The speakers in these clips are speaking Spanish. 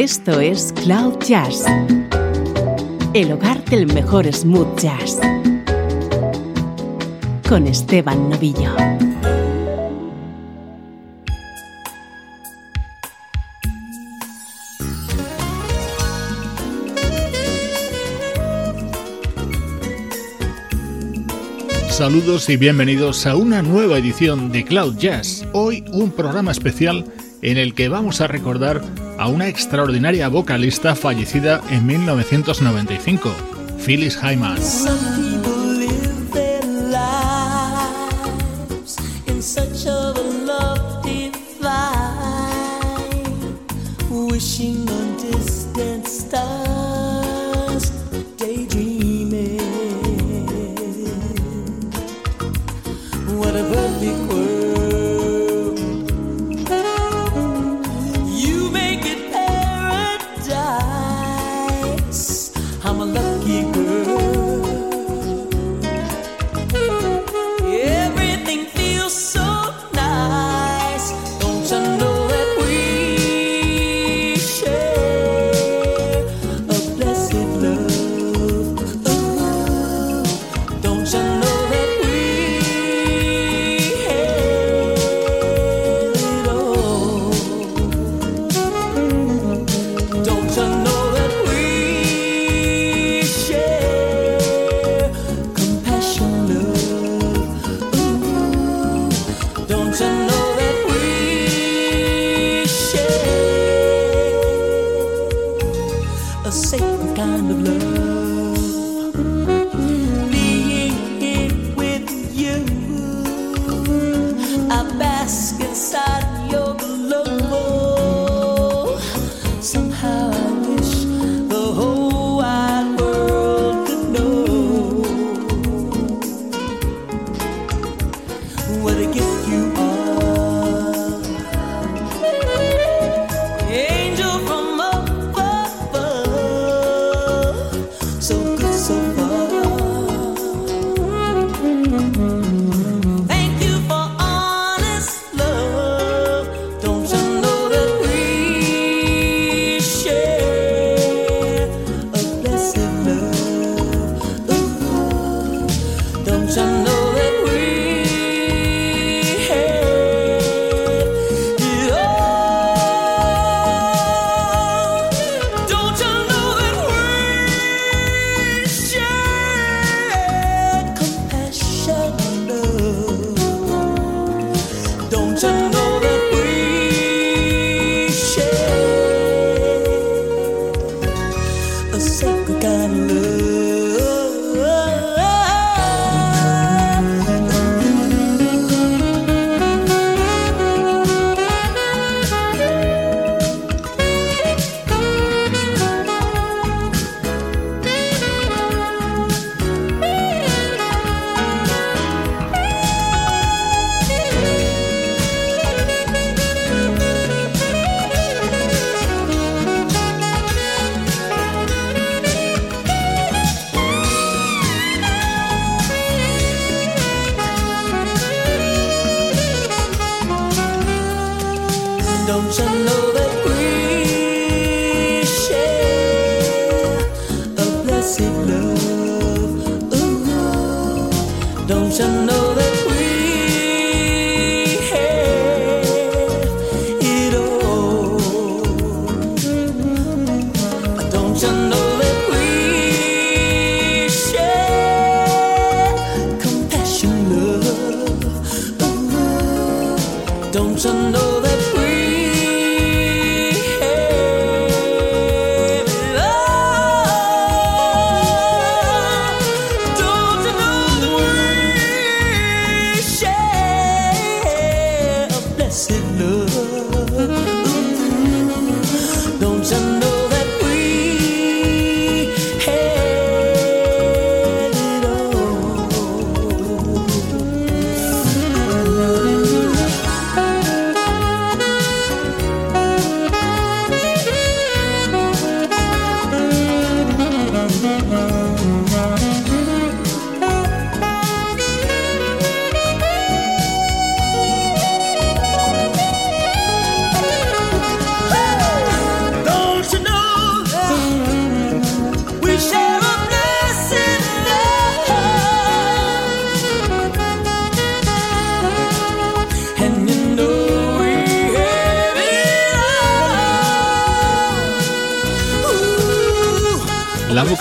Esto es Cloud Jazz, el hogar del mejor smooth jazz, con Esteban Novillo. Saludos y bienvenidos a una nueva edición de Cloud Jazz. Hoy un programa especial en el que vamos a recordar a una extraordinaria vocalista fallecida en 1995, Phyllis Hyman.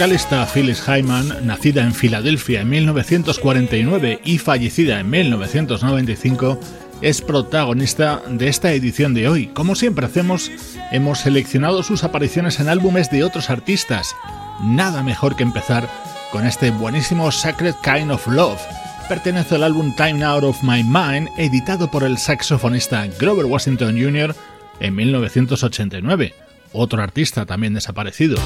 Vocalista Phyllis Hyman, nacida en Filadelfia en 1949 y fallecida en 1995, es protagonista de esta edición de hoy. Como siempre hacemos, hemos seleccionado sus apariciones en álbumes de otros artistas. Nada mejor que empezar con este buenísimo Sacred Kind of Love. Pertenece al álbum Time Out of My Mind, editado por el saxofonista Grover Washington Jr. en 1989, otro artista también desaparecido.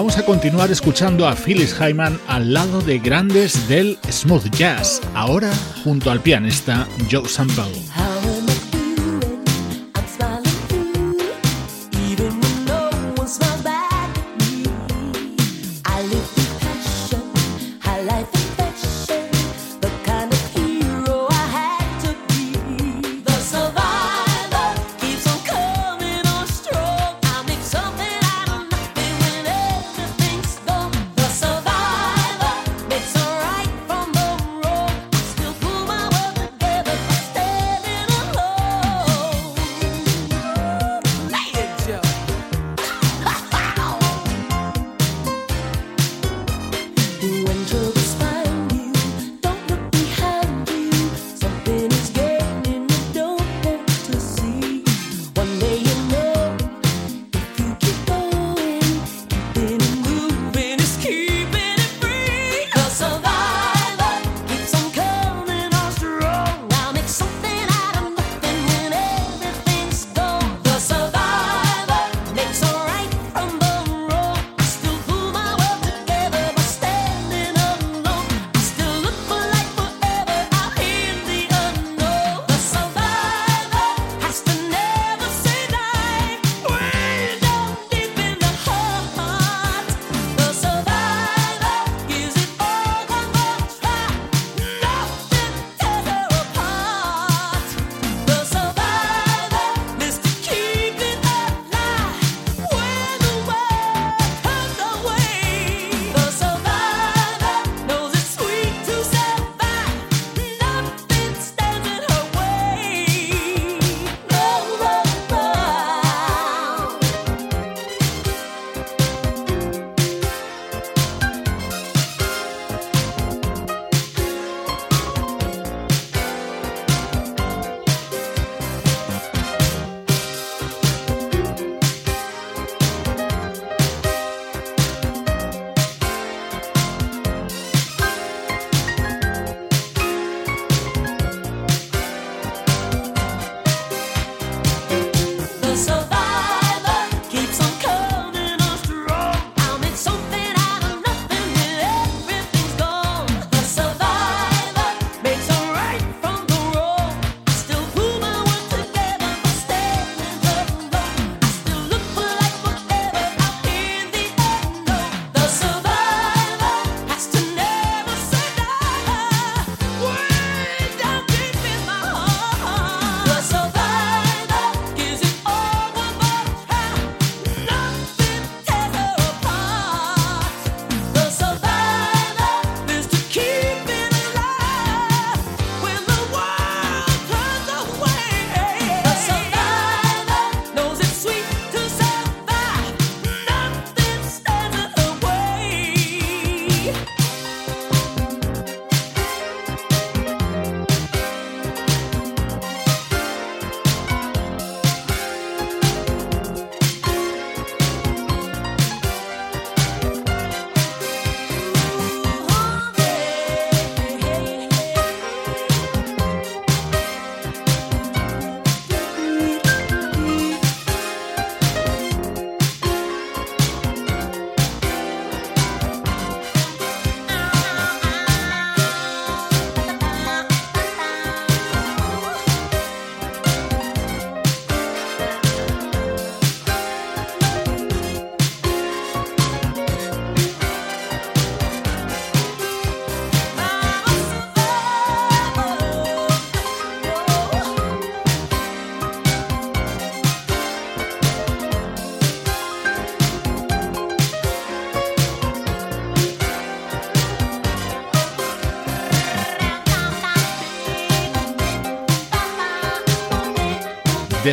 Vamos a continuar escuchando a Phyllis Hyman al lado de grandes del smooth jazz, ahora junto al pianista Joe Sample.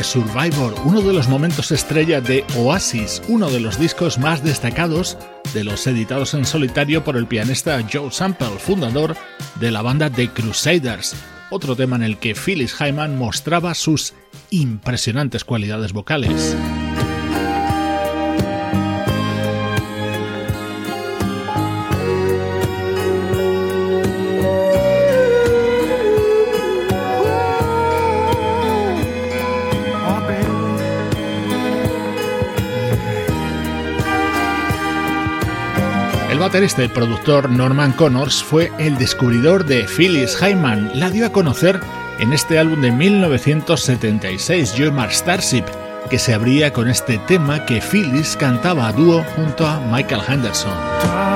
Survivor, uno de los momentos estrella de Oasis, uno de los discos más destacados de los editados en solitario por el pianista Joe Sample, fundador de la banda The Crusaders, otro tema en el que Phyllis Hyman mostraba sus impresionantes cualidades vocales. Baterista y productor Norman Connors fue el descubridor de Phyllis Hyman. La dio a conocer en este álbum de 1976, Joe Starship, que se abría con este tema que Phyllis cantaba a dúo junto a Michael Henderson.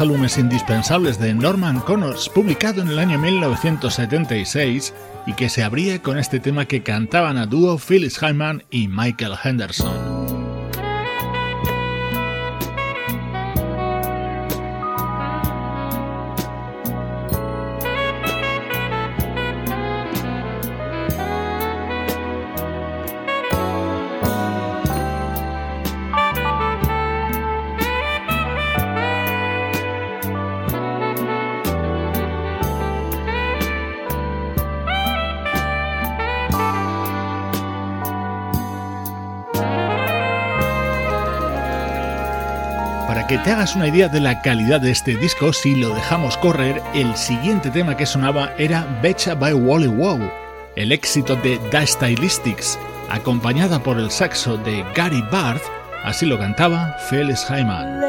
Álbumes indispensables de Norman Connors, publicado en el año 1976 y que se abría con este tema que cantaban a dúo Phyllis Hyman y Michael Henderson. una idea de la calidad de este disco, si lo dejamos correr, el siguiente tema que sonaba era Betcha by Wally Wow, el éxito de Da Stylistics, acompañada por el saxo de Gary Barth, así lo cantaba Felix Hyman.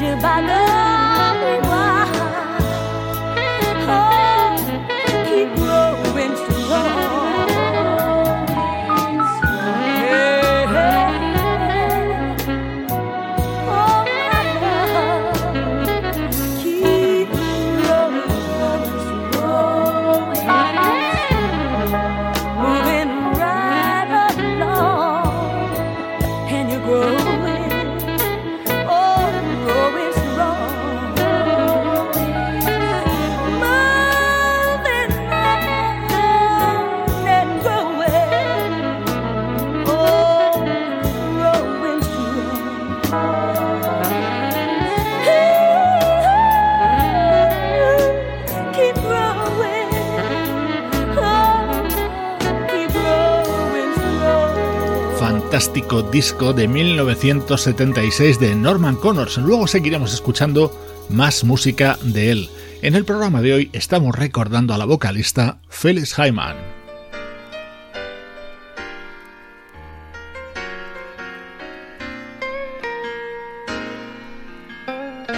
you by the disco de 1976 de Norman Connors. Luego seguiremos escuchando más música de él. En el programa de hoy estamos recordando a la vocalista Phyllis Hyman.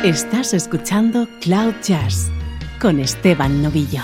Estás escuchando Cloud Jazz con Esteban Novillo.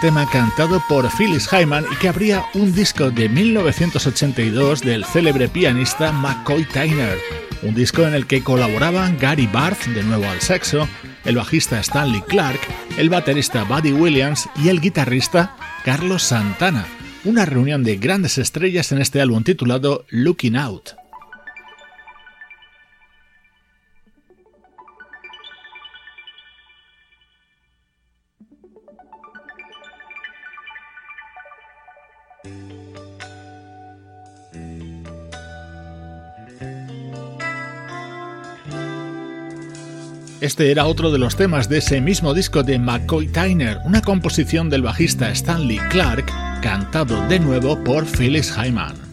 Tema cantado por Phyllis Hyman y que abría un disco de 1982 del célebre pianista McCoy Tyner, un disco en el que colaboraban Gary Barth, de nuevo al sexo, el bajista Stanley Clark, el baterista Buddy Williams y el guitarrista Carlos Santana, una reunión de grandes estrellas en este álbum titulado Looking Out. Este era otro de los temas de ese mismo disco de McCoy Tyner, una composición del bajista Stanley Clark, cantado de nuevo por Phyllis Hyman.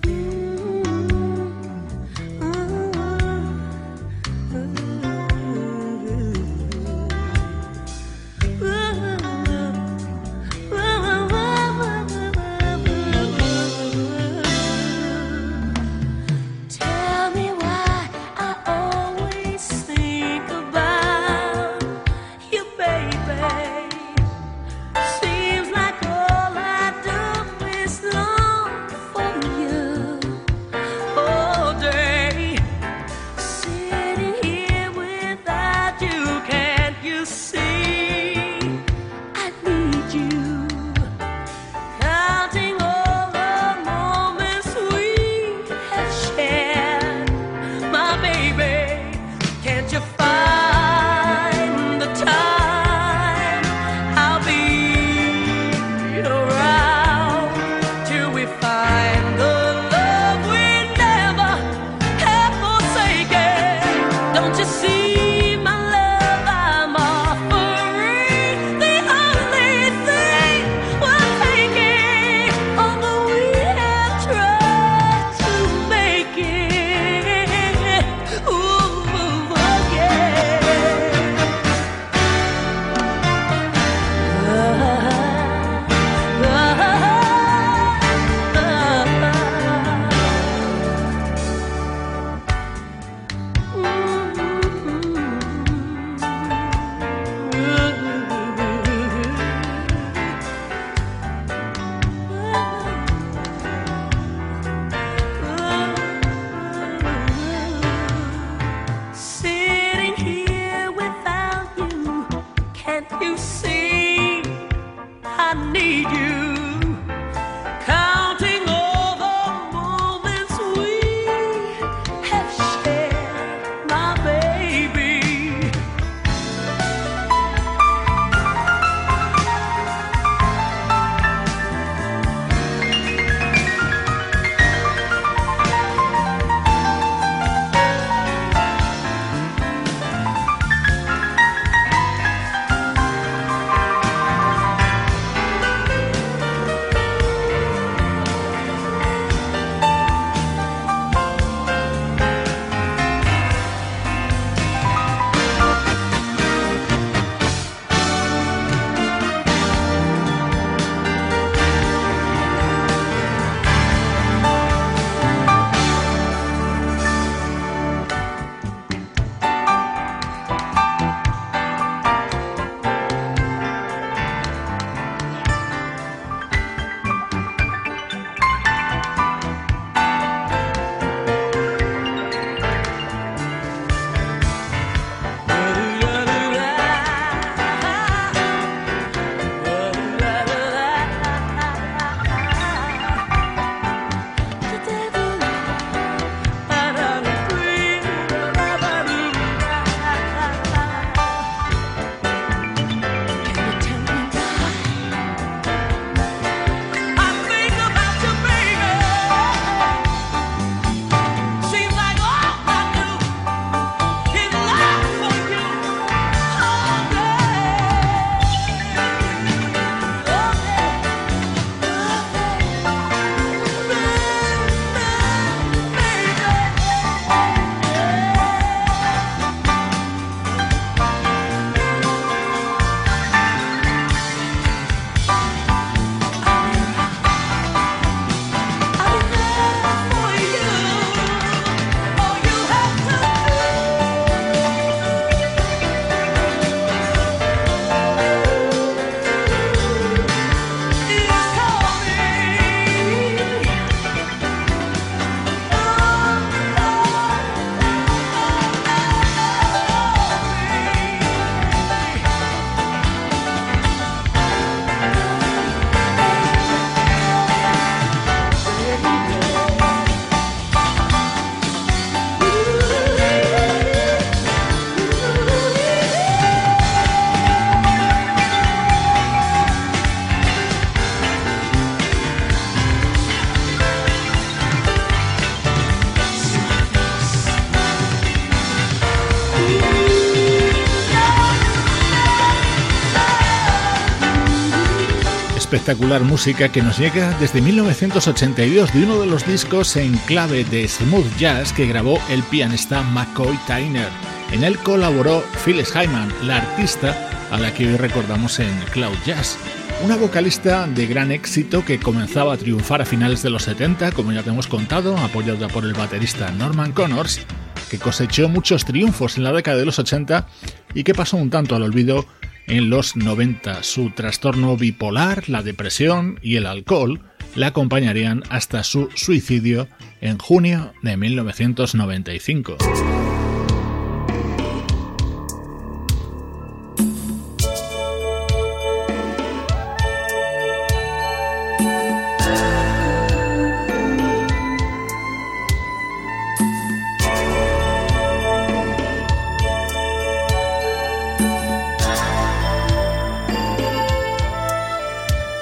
Espectacular música que nos llega desde 1982 de uno de los discos en clave de smooth jazz que grabó el pianista McCoy Tyner. En él colaboró Phyllis Hyman, la artista a la que hoy recordamos en Cloud Jazz. Una vocalista de gran éxito que comenzaba a triunfar a finales de los 70, como ya te hemos contado, apoyada por el baterista Norman Connors, que cosechó muchos triunfos en la década de los 80 y que pasó un tanto al olvido en los 90. Su trastorno bipolar, la depresión y el alcohol la acompañarían hasta su suicidio en junio de 1995.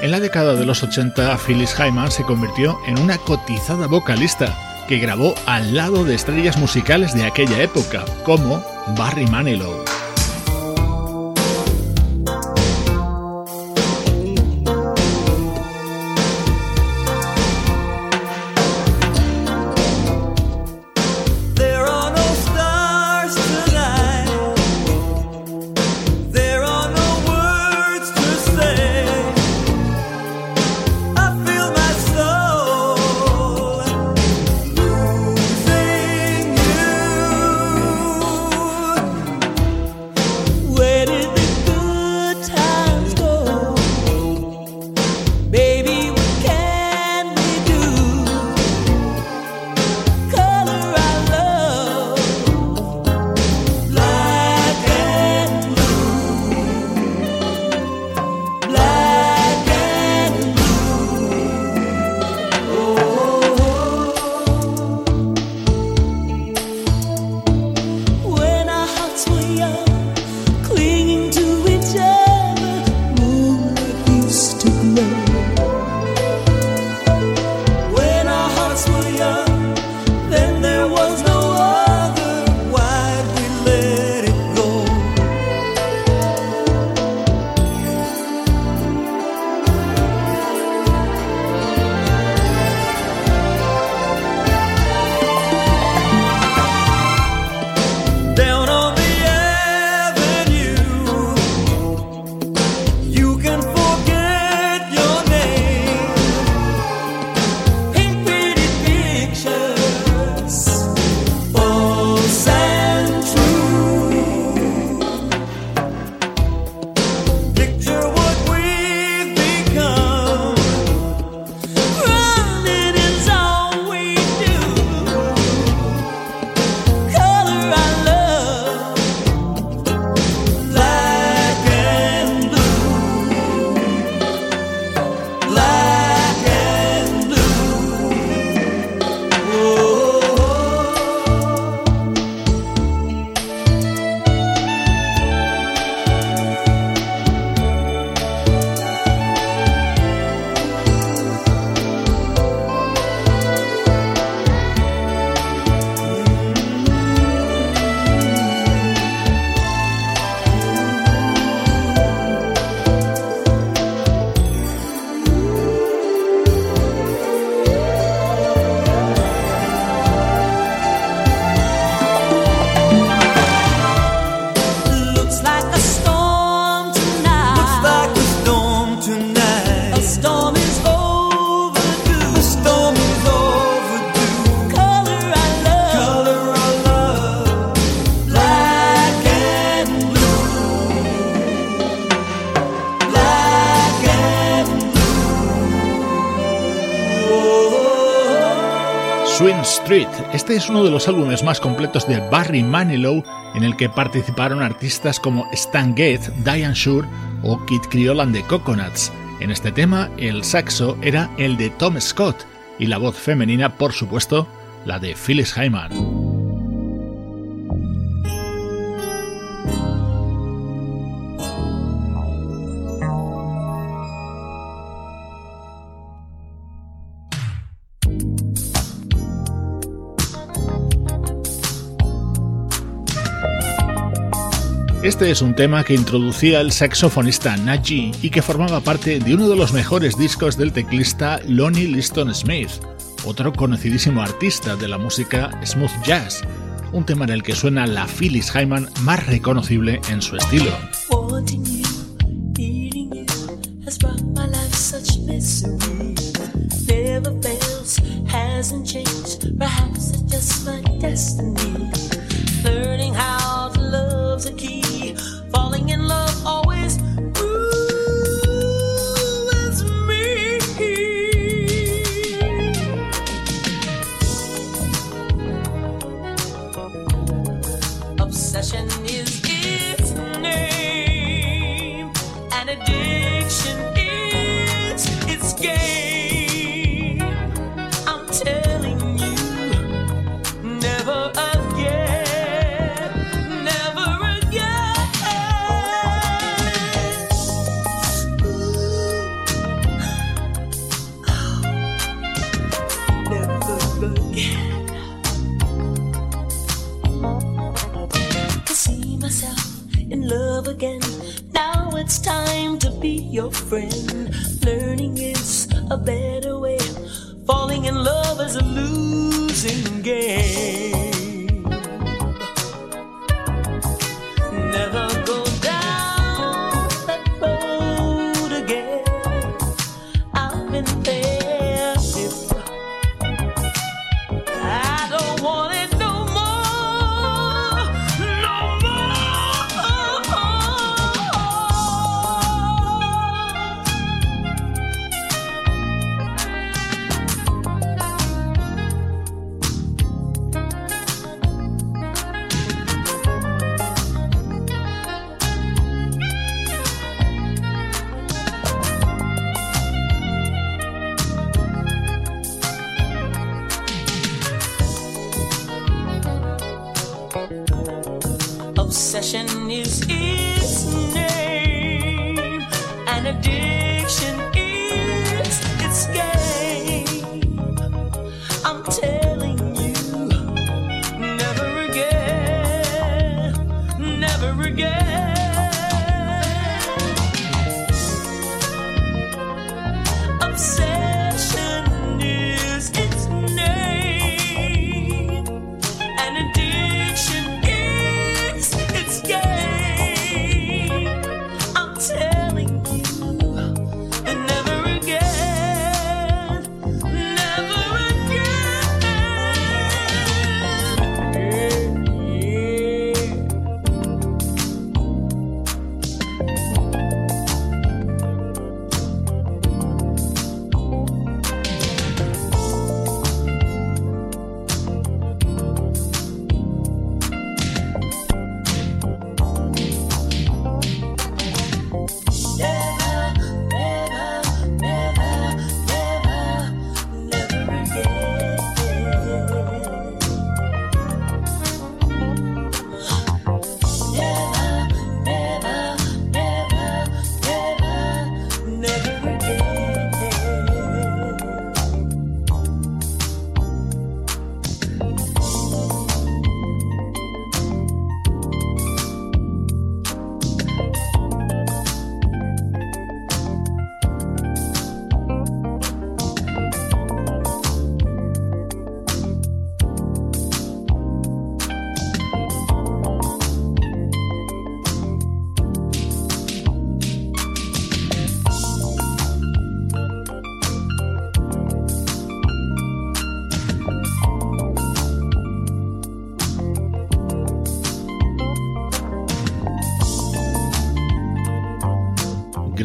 En la década de los 80, Phyllis Hyman se convirtió en una cotizada vocalista que grabó al lado de estrellas musicales de aquella época, como Barry Manilow. Este es uno de los álbumes más completos de Barry Manilow en el que participaron artistas como Stan Getz, Diane Shure o Kid Creole the Coconuts. En este tema, el saxo era el de Tom Scott y la voz femenina, por supuesto, la de Phyllis Hyman. Este es un tema que introducía el saxofonista Najee y que formaba parte de uno de los mejores discos del teclista Lonnie Liston Smith, otro conocidísimo artista de la música smooth jazz, un tema en el que suena la Phyllis Hyman más reconocible en su estilo. Falling in love your friend. Learning is a better way. Falling in love is a losing game.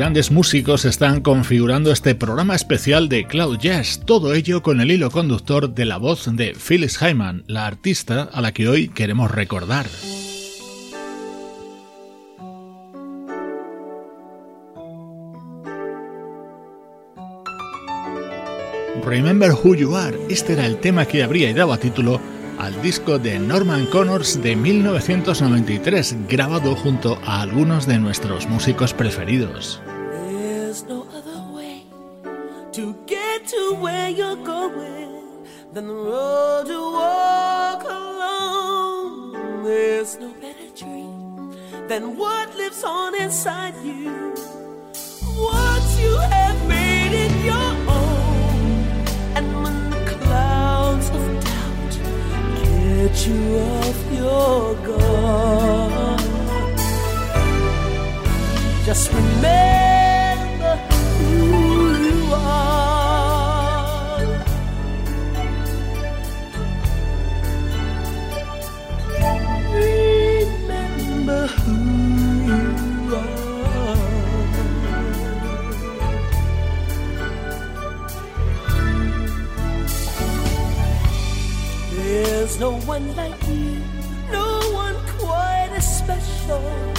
Grandes músicos están configurando este programa especial de Cloud Jazz, todo ello con el hilo conductor de la voz de Phyllis Hyman, la artista a la que hoy queremos recordar. Remember Who You Are, este era el tema que habría y daba título al disco de Norman Connors de 1993, grabado junto a algunos de nuestros músicos preferidos. To where you're going than the road to walk alone. There's no better dream than what lives on inside you. Once you have made it your own, and when the clouds of doubt get you off your guard, just remember There's no one like you, no one quite as special.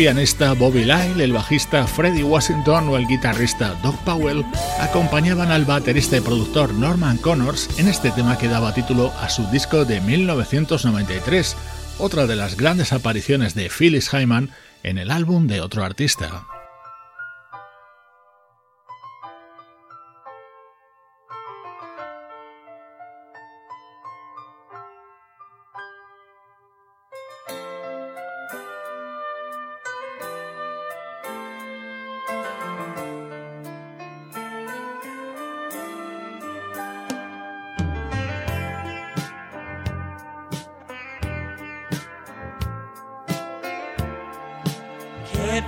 Pianista Bobby Lyle, el bajista Freddie Washington o el guitarrista Doug Powell acompañaban al baterista y productor Norman Connors en este tema que daba título a su disco de 1993, otra de las grandes apariciones de Phyllis Hyman en el álbum de otro artista.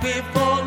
before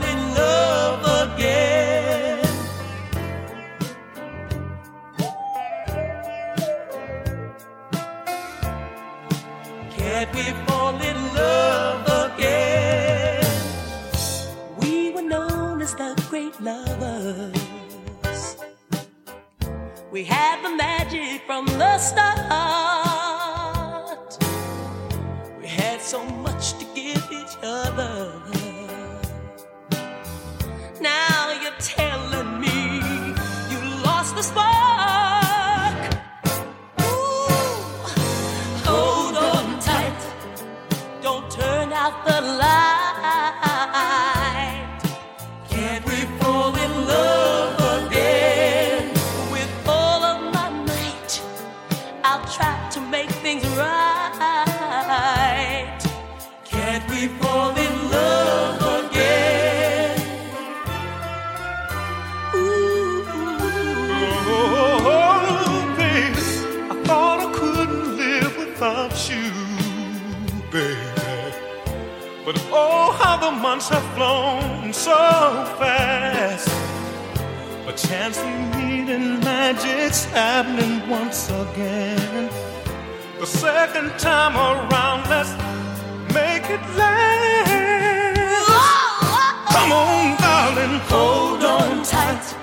hold on tight.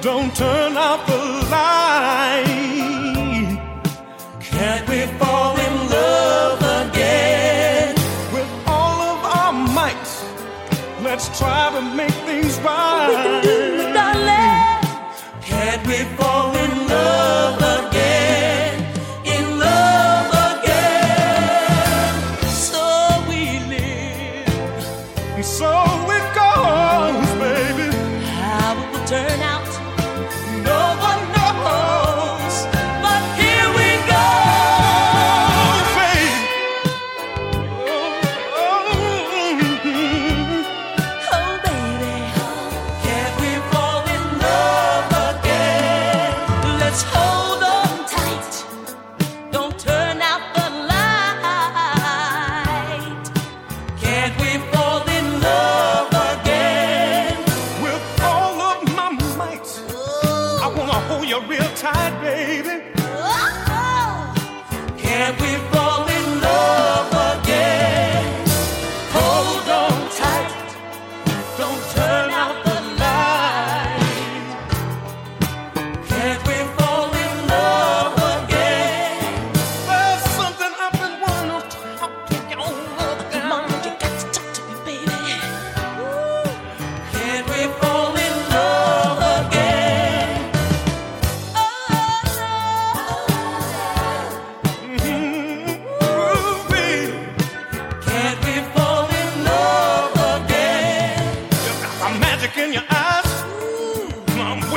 Don't turn out the light. Can't we fall in love again? With all of our might, let's try to make things right.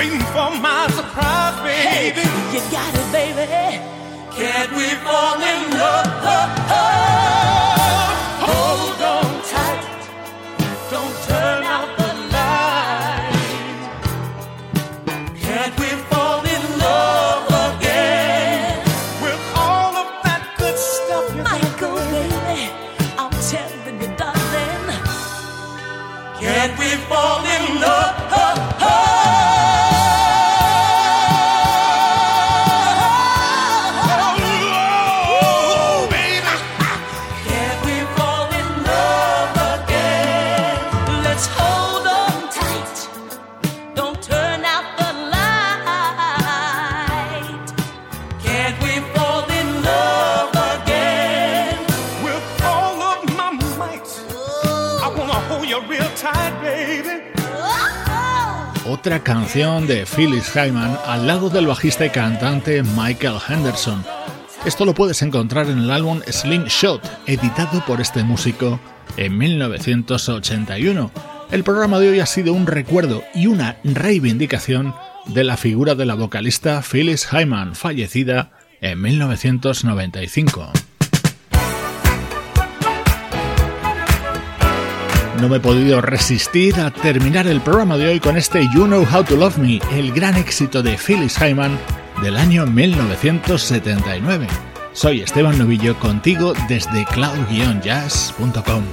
Waiting for my surprise, baby. you got it, baby. Can't we fall in love? Otra canción de Phyllis Hyman al lado del bajista y cantante Michael Henderson. Esto lo puedes encontrar en el álbum Slingshot, editado por este músico en 1981. El programa de hoy ha sido un recuerdo y una reivindicación de la figura de la vocalista Phyllis Hyman, fallecida en 1995. No me he podido resistir a terminar el programa de hoy con este You Know How to Love Me, el gran éxito de Phyllis Hyman del año 1979. Soy Esteban Novillo contigo desde cloud-jazz.com.